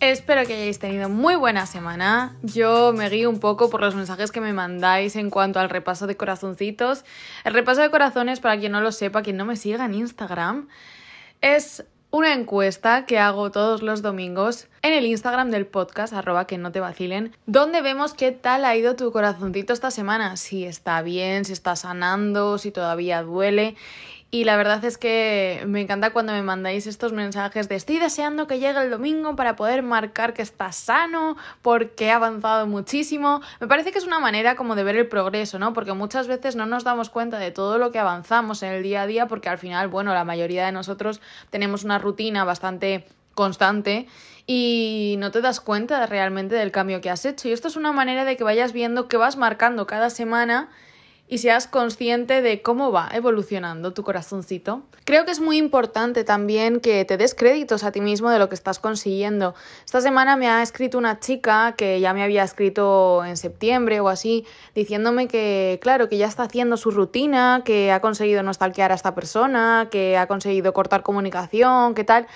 Espero que hayáis tenido muy buena semana. Yo me guío un poco por los mensajes que me mandáis en cuanto al repaso de corazoncitos. El repaso de corazones, para quien no lo sepa, quien no me siga en Instagram, es una encuesta que hago todos los domingos en el Instagram del podcast, arroba que no te vacilen, donde vemos qué tal ha ido tu corazoncito esta semana, si está bien, si está sanando, si todavía duele. Y la verdad es que me encanta cuando me mandáis estos mensajes de estoy deseando que llegue el domingo para poder marcar que está sano, porque he avanzado muchísimo. Me parece que es una manera como de ver el progreso, ¿no? Porque muchas veces no nos damos cuenta de todo lo que avanzamos en el día a día, porque al final, bueno, la mayoría de nosotros tenemos una rutina bastante constante y no te das cuenta realmente del cambio que has hecho. Y esto es una manera de que vayas viendo que vas marcando cada semana y seas consciente de cómo va evolucionando tu corazoncito. Creo que es muy importante también que te des créditos a ti mismo de lo que estás consiguiendo. Esta semana me ha escrito una chica que ya me había escrito en septiembre o así, diciéndome que, claro, que ya está haciendo su rutina, que ha conseguido no stalkear a esta persona, que ha conseguido cortar comunicación, que tal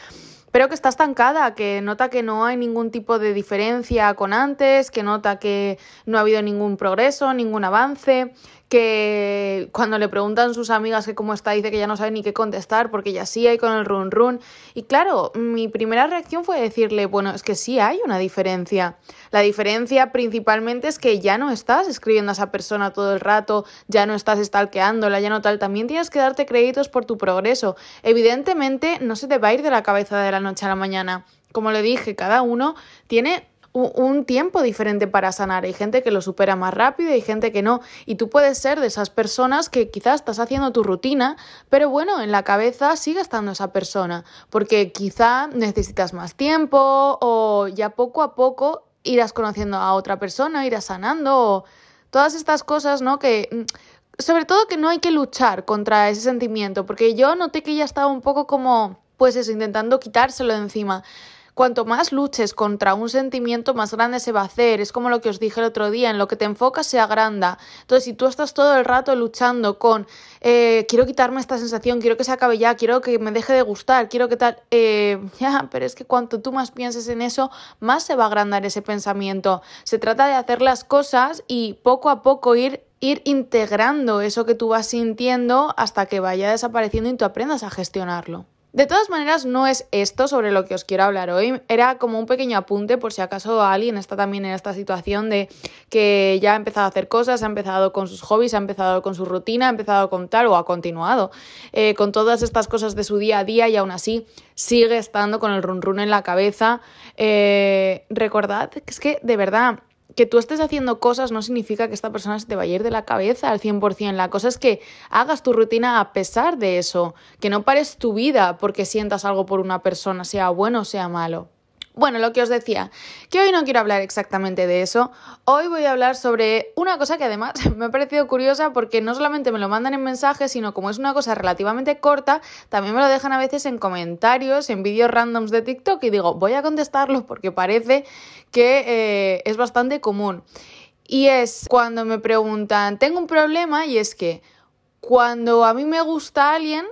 pero que está estancada, que nota que no hay ningún tipo de diferencia con antes, que nota que no ha habido ningún progreso, ningún avance, que cuando le preguntan sus amigas que cómo está, dice que ya no sabe ni qué contestar porque ya sí hay con el run run. Y claro, mi primera reacción fue decirle, bueno, es que sí hay una diferencia. La diferencia principalmente es que ya no estás escribiendo a esa persona todo el rato, ya no estás stalkeándola, ya no tal. También tienes que darte créditos por tu progreso. Evidentemente, no se te va a ir de la cabeza de la noche a la mañana. Como le dije, cada uno tiene un tiempo diferente para sanar. Hay gente que lo supera más rápido hay gente que no. Y tú puedes ser de esas personas que quizás estás haciendo tu rutina, pero bueno, en la cabeza sigue estando esa persona, porque quizá necesitas más tiempo o ya poco a poco irás conociendo a otra persona, irás sanando todas estas cosas, ¿no? Que mm, sobre todo que no hay que luchar contra ese sentimiento, porque yo noté que ya estaba un poco como pues eso, intentando quitárselo de encima. Cuanto más luches contra un sentimiento, más grande se va a hacer. Es como lo que os dije el otro día, en lo que te enfocas se agranda. Entonces, si tú estás todo el rato luchando con, eh, quiero quitarme esta sensación, quiero que se acabe ya, quiero que me deje de gustar, quiero que tal, eh, ya, pero es que cuanto tú más pienses en eso, más se va a agrandar ese pensamiento. Se trata de hacer las cosas y poco a poco ir ir integrando eso que tú vas sintiendo hasta que vaya desapareciendo y tú aprendas a gestionarlo. De todas maneras, no es esto sobre lo que os quiero hablar hoy. Era como un pequeño apunte por si acaso alguien está también en esta situación de que ya ha empezado a hacer cosas, ha empezado con sus hobbies, ha empezado con su rutina, ha empezado con tal o ha continuado eh, con todas estas cosas de su día a día y aún así sigue estando con el run run en la cabeza. Eh, recordad que es que de verdad que tú estés haciendo cosas no significa que esta persona se te vaya a ir de la cabeza al 100%. La cosa es que hagas tu rutina a pesar de eso, que no pares tu vida porque sientas algo por una persona, sea bueno o sea malo. Bueno, lo que os decía, que hoy no quiero hablar exactamente de eso, hoy voy a hablar sobre una cosa que además me ha parecido curiosa porque no solamente me lo mandan en mensajes, sino como es una cosa relativamente corta, también me lo dejan a veces en comentarios, en vídeos randoms de TikTok y digo, voy a contestarlo porque parece que eh, es bastante común. Y es cuando me preguntan, tengo un problema y es que cuando a mí me gusta alguien,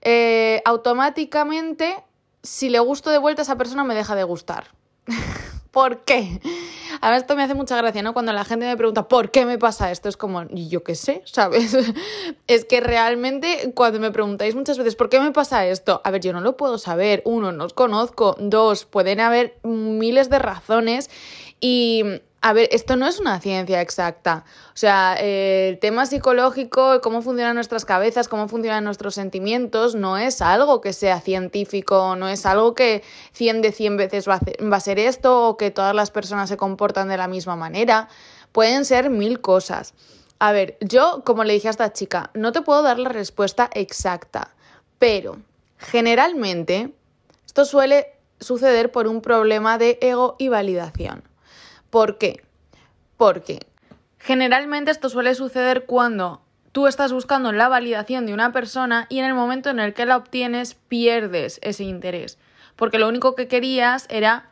eh, automáticamente si le gusto de vuelta a esa persona me deja de gustar. ¿Por qué? A ver, esto me hace mucha gracia, ¿no? Cuando la gente me pregunta, ¿por qué me pasa esto? Es como, yo qué sé, ¿sabes? es que realmente cuando me preguntáis muchas veces, ¿por qué me pasa esto? A ver, yo no lo puedo saber. Uno, no os conozco. Dos, pueden haber miles de razones. Y a ver, esto no es una ciencia exacta. O sea, el tema psicológico, cómo funcionan nuestras cabezas, cómo funcionan nuestros sentimientos, no es algo que sea científico, no es algo que 100 de 100 veces va a, ser esto o que todas las personas se comportan de la misma manera. Pueden ser mil cosas. A ver, yo, como le dije a esta chica, no te puedo dar la respuesta exacta, pero generalmente esto suele suceder por un problema de ego y validación. ¿Por qué? Porque generalmente esto suele suceder cuando tú estás buscando la validación de una persona y en el momento en el que la obtienes pierdes ese interés, porque lo único que querías era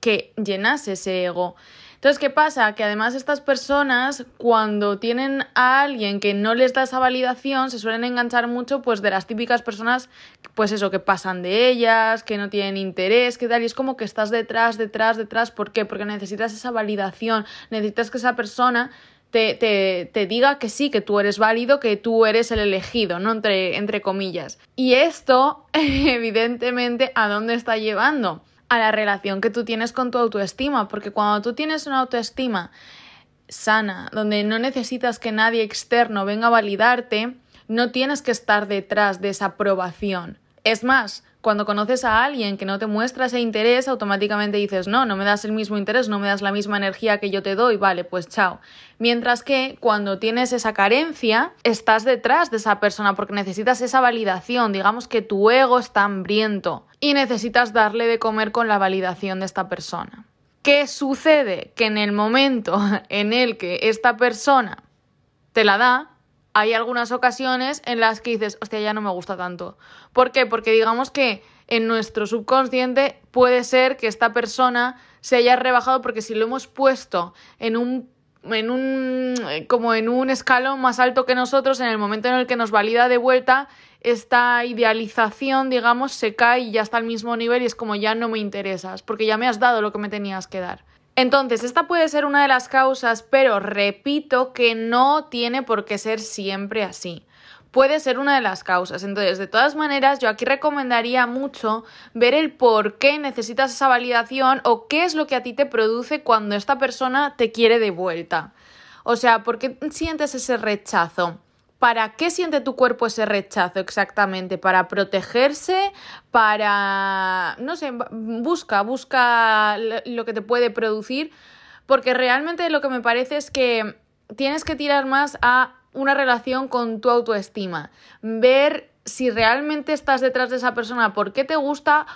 que llenase ese ego. Entonces, ¿qué pasa? Que además estas personas, cuando tienen a alguien que no les da esa validación, se suelen enganchar mucho pues de las típicas personas, pues eso, que pasan de ellas, que no tienen interés, que tal, y es como que estás detrás, detrás, detrás. ¿Por qué? Porque necesitas esa validación, necesitas que esa persona te, te, te, diga que sí, que tú eres válido, que tú eres el elegido, ¿no? Entre, entre comillas. Y esto, evidentemente, ¿a dónde está llevando? A la relación que tú tienes con tu autoestima, porque cuando tú tienes una autoestima sana, donde no necesitas que nadie externo venga a validarte, no tienes que estar detrás de esa aprobación. Es más, cuando conoces a alguien que no te muestra ese interés, automáticamente dices, no, no me das el mismo interés, no me das la misma energía que yo te doy, vale, pues chao. Mientras que cuando tienes esa carencia, estás detrás de esa persona porque necesitas esa validación, digamos que tu ego está hambriento y necesitas darle de comer con la validación de esta persona. ¿Qué sucede? Que en el momento en el que esta persona te la da, hay algunas ocasiones en las que dices, hostia, ya no me gusta tanto. ¿Por qué? Porque digamos que en nuestro subconsciente puede ser que esta persona se haya rebajado porque si lo hemos puesto en un en un como en un escalón más alto que nosotros en el momento en el que nos valida de vuelta esta idealización digamos se cae y ya está al mismo nivel y es como ya no me interesas porque ya me has dado lo que me tenías que dar entonces, esta puede ser una de las causas, pero repito que no tiene por qué ser siempre así. Puede ser una de las causas. Entonces, de todas maneras, yo aquí recomendaría mucho ver el por qué necesitas esa validación o qué es lo que a ti te produce cuando esta persona te quiere de vuelta. O sea, ¿por qué sientes ese rechazo? ¿Para qué siente tu cuerpo ese rechazo exactamente? ¿Para protegerse? ¿Para... no sé, busca, busca lo que te puede producir? Porque realmente lo que me parece es que tienes que tirar más a una relación con tu autoestima. Ver si realmente estás detrás de esa persona, por qué te gusta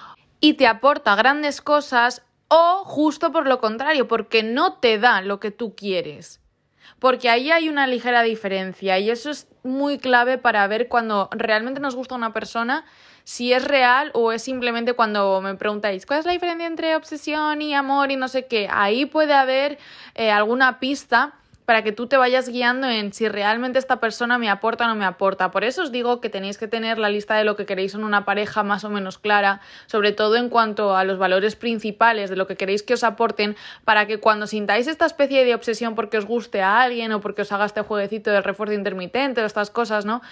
y te aporta grandes cosas o justo por lo contrario, porque no te da lo que tú quieres porque ahí hay una ligera diferencia y eso es muy clave para ver cuando realmente nos gusta una persona, si es real o es simplemente cuando me preguntáis cuál es la diferencia entre obsesión y amor y no sé qué, ahí puede haber eh, alguna pista para que tú te vayas guiando en si realmente esta persona me aporta o no me aporta. Por eso os digo que tenéis que tener la lista de lo que queréis en una pareja más o menos clara, sobre todo en cuanto a los valores principales de lo que queréis que os aporten, para que cuando sintáis esta especie de obsesión porque os guste a alguien o porque os haga este jueguecito del refuerzo intermitente o estas cosas, ¿no?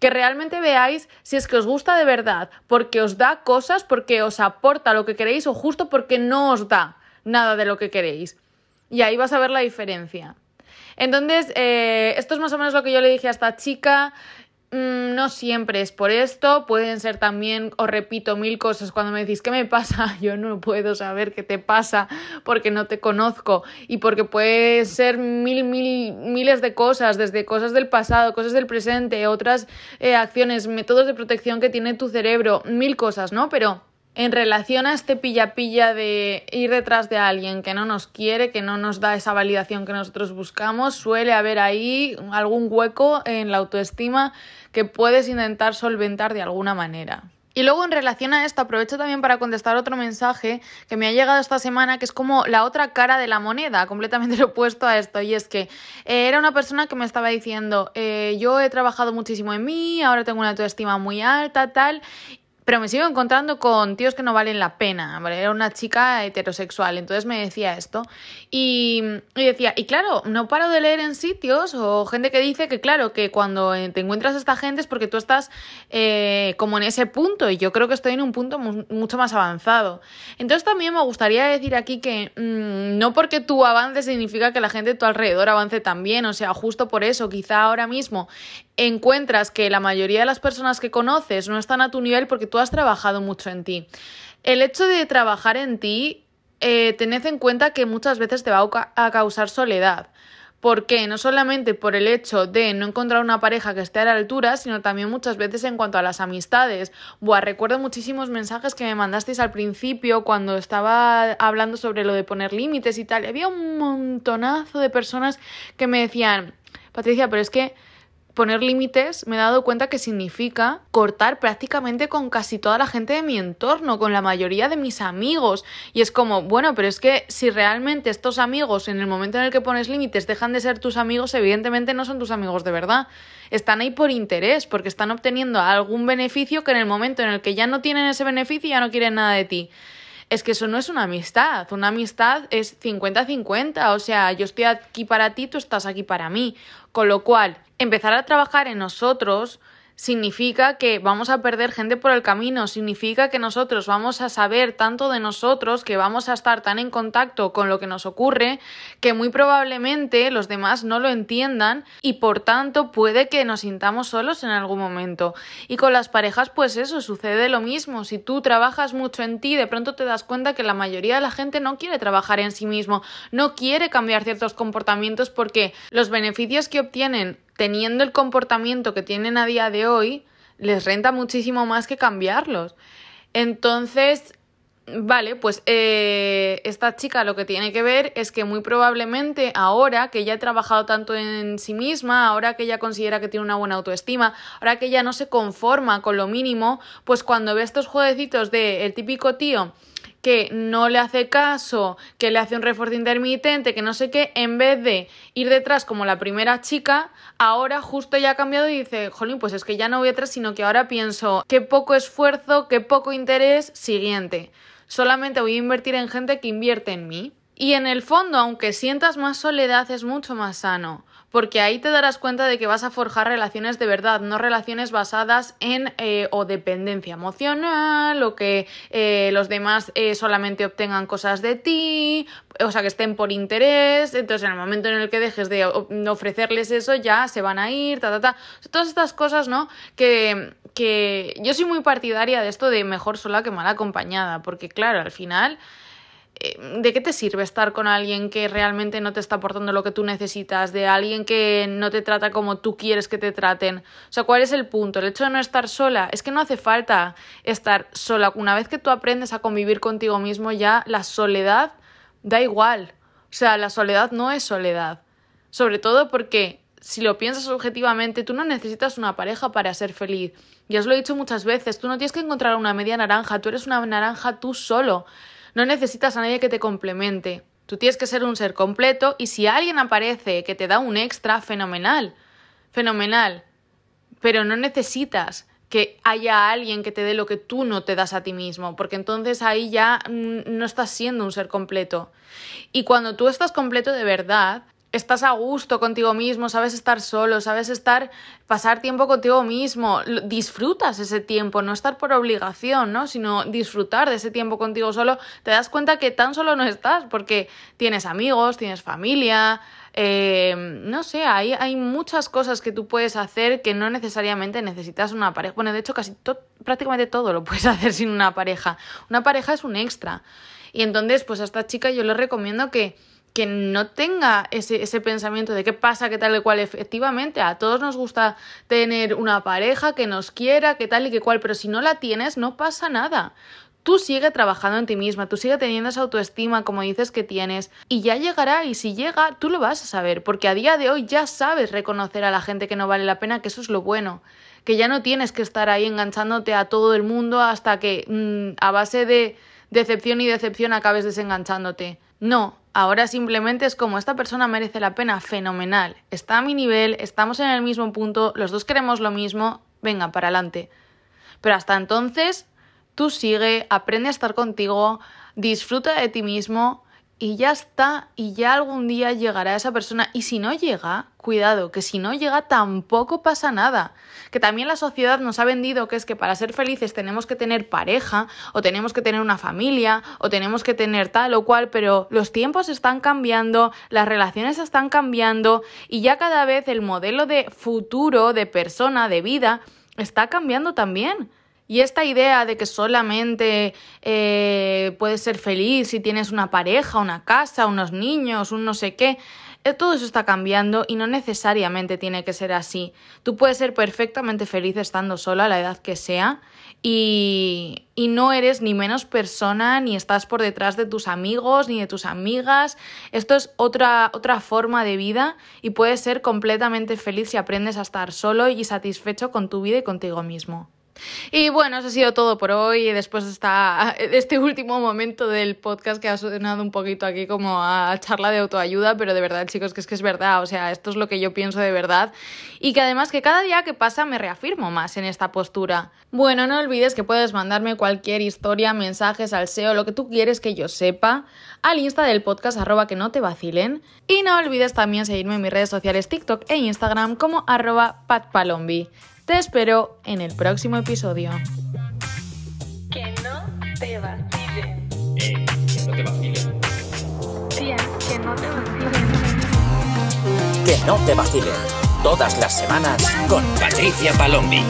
Que realmente veáis si es que os gusta de verdad, porque os da cosas, porque os aporta lo que queréis o justo porque no os da nada de lo que queréis. Y ahí vas a ver la diferencia. Entonces, eh, esto es más o menos lo que yo le dije a esta chica. Mm, no siempre es por esto, pueden ser también, os repito, mil cosas. Cuando me decís, ¿qué me pasa? Yo no puedo saber qué te pasa porque no te conozco y porque puede ser mil, mil, miles de cosas, desde cosas del pasado, cosas del presente, otras eh, acciones, métodos de protección que tiene tu cerebro, mil cosas, ¿no? Pero en relación a este pilla-pilla de ir detrás de alguien que no nos quiere, que no nos da esa validación que nosotros buscamos, suele haber ahí algún hueco en la autoestima que puedes intentar solventar de alguna manera. Y luego en relación a esto aprovecho también para contestar otro mensaje que me ha llegado esta semana que es como la otra cara de la moneda, completamente opuesto a esto. Y es que eh, era una persona que me estaba diciendo, eh, yo he trabajado muchísimo en mí, ahora tengo una autoestima muy alta, tal, pero me sigo encontrando con tíos que no valen la pena. Era una chica heterosexual, entonces me decía esto. Y, decía, y claro, no paro de leer en sitios o gente que dice que, claro, que cuando te encuentras a esta gente es porque tú estás eh, como en ese punto, y yo creo que estoy en un punto mucho más avanzado. Entonces también me gustaría decir aquí que mm, no porque tú avances significa que la gente de tu alrededor avance también, o sea, justo por eso, quizá ahora mismo encuentras que la mayoría de las personas que conoces no están a tu nivel porque tú has trabajado mucho en ti. El hecho de trabajar en ti, eh, tened en cuenta que muchas veces te va a causar soledad. ¿Por qué? No solamente por el hecho de no encontrar una pareja que esté a la altura, sino también muchas veces en cuanto a las amistades. Buah, recuerdo muchísimos mensajes que me mandasteis al principio cuando estaba hablando sobre lo de poner límites y tal. había un montonazo de personas que me decían, Patricia, pero es que poner límites me he dado cuenta que significa cortar prácticamente con casi toda la gente de mi entorno, con la mayoría de mis amigos. Y es como, bueno, pero es que si realmente estos amigos en el momento en el que pones límites dejan de ser tus amigos, evidentemente no son tus amigos de verdad. Están ahí por interés, porque están obteniendo algún beneficio que en el momento en el que ya no tienen ese beneficio ya no quieren nada de ti es que eso no es una amistad. Una amistad es 50-50. O sea, yo estoy aquí para ti, tú estás aquí para mí. Con lo cual, empezar a trabajar en nosotros significa que vamos a perder gente por el camino, significa que nosotros vamos a saber tanto de nosotros, que vamos a estar tan en contacto con lo que nos ocurre, que muy probablemente los demás no lo entiendan y por tanto puede que nos sintamos solos en algún momento. Y con las parejas pues eso, sucede lo mismo. Si tú trabajas mucho en ti, de pronto te das cuenta que la mayoría de la gente no quiere trabajar en sí mismo, no quiere cambiar ciertos comportamientos porque los beneficios que obtienen teniendo el comportamiento que tienen a día de hoy, les renta muchísimo más que cambiarlos. Entonces, vale, pues eh, esta chica lo que tiene que ver es que muy probablemente ahora que ya ha trabajado tanto en sí misma, ahora que ella considera que tiene una buena autoestima, ahora que ella no se conforma con lo mínimo, pues cuando ve estos jueguecitos de el típico tío que no le hace caso, que le hace un refuerzo intermitente, que no sé qué, en vez de ir detrás como la primera chica, ahora justo ya ha cambiado y dice, jolín, pues es que ya no voy atrás, sino que ahora pienso, qué poco esfuerzo, qué poco interés, siguiente. Solamente voy a invertir en gente que invierte en mí. Y en el fondo, aunque sientas más soledad, es mucho más sano porque ahí te darás cuenta de que vas a forjar relaciones de verdad, no relaciones basadas en eh, o dependencia emocional o que eh, los demás eh, solamente obtengan cosas de ti, o sea, que estén por interés, entonces en el momento en el que dejes de ofrecerles eso ya se van a ir, ta, ta, ta. Todas estas cosas, ¿no? Que, que yo soy muy partidaria de esto de mejor sola que mal acompañada, porque claro, al final... Eh, ¿de qué te sirve estar con alguien que realmente no te está aportando lo que tú necesitas? De alguien que no te trata como tú quieres que te traten. O sea, ¿cuál es el punto? El hecho de no estar sola. Es que no hace falta estar sola. Una vez que tú aprendes a convivir contigo mismo, ya la soledad da igual. O sea, la soledad no es soledad. Sobre todo porque si lo piensas objetivamente, tú no necesitas una pareja para ser feliz. Ya os lo he dicho muchas veces, tú no tienes que encontrar una media naranja, tú eres una naranja tú solo. No necesitas a nadie que te complemente. Tú tienes que ser un ser completo y si alguien aparece que te da un extra, fenomenal. Fenomenal. Pero no necesitas que haya alguien que te dé lo que tú no te das a ti mismo, porque entonces ahí ya mm, no estás siendo un ser completo. Y cuando tú estás completo de verdad, estás a gusto contigo mismo, sabes estar solo, sabes estar, pasar tiempo contigo mismo, disfrutas ese tiempo, no estar por obligación, ¿no? Sino disfrutar de ese tiempo contigo solo, te das cuenta que tan solo no estás porque tienes amigos, tienes familia, eh, no sé, hay, hay muchas cosas que tú puedes hacer que no necesariamente necesitas una pareja. Bueno, de hecho, casi prácticamente todo lo puedes hacer sin una pareja. Una pareja es un extra. Y entonces, pues a esta chica yo le recomiendo que que no tenga ese, ese pensamiento de qué pasa, qué tal y cual. Efectivamente, a todos nos gusta tener una pareja que nos quiera, qué tal y qué cual, pero si no la tienes, no pasa nada. Tú sigue trabajando en ti misma, tú sigue teniendo esa autoestima como dices que tienes y ya llegará y si llega tú lo vas a saber porque a día de hoy ya sabes reconocer a la gente que no vale la pena, que eso es lo bueno, que ya no tienes que estar ahí enganchándote a todo el mundo hasta que mm, a base de decepción y decepción acabes desenganchándote. No, ahora simplemente es como esta persona merece la pena, fenomenal, está a mi nivel, estamos en el mismo punto, los dos queremos lo mismo, venga, para adelante. Pero hasta entonces, tú sigue, aprende a estar contigo, disfruta de ti mismo y ya está, y ya algún día llegará esa persona. Y si no llega, cuidado, que si no llega tampoco pasa nada. Que también la sociedad nos ha vendido que es que para ser felices tenemos que tener pareja, o tenemos que tener una familia, o tenemos que tener tal o cual, pero los tiempos están cambiando, las relaciones están cambiando, y ya cada vez el modelo de futuro, de persona, de vida, está cambiando también. Y esta idea de que solamente eh, puedes ser feliz si tienes una pareja, una casa, unos niños, un no sé qué, Eh, todo eso está cambiando y no necesariamente tiene que ser así. Tú puedes ser perfectamente feliz estando sola a la edad que sea y, y no eres ni menos persona, ni estás por detrás de tus amigos, ni de tus amigas. Esto es otra, otra forma de vida y puedes ser completamente feliz si aprendes a estar solo y satisfecho con tu vida y contigo mismo. Y bueno, eso ha sido todo por hoy. Después de, este último momento del podcast que ha sonado un poquito aquí como a charla de autoayuda, pero de verdad, chicos, que es que es verdad. O sea, esto es lo que yo pienso de verdad. Y que además que cada día que pasa me reafirmo más en esta postura. Bueno, no olvides que puedes mandarme cualquier historia, mensajes, al SEO, lo que tú quieres que yo sepa, al insta del podcast arroba que no te vacilen. Y no olvides también seguirme en mis redes sociales TikTok e Instagram como arroba patpalombi. Te espero en el próximo episodio. Que no te vacilen. Eh, que no te vacilen. Tía, que no te vacilen. Que no te vacilen. Todas las semanas con Patricia Palombi.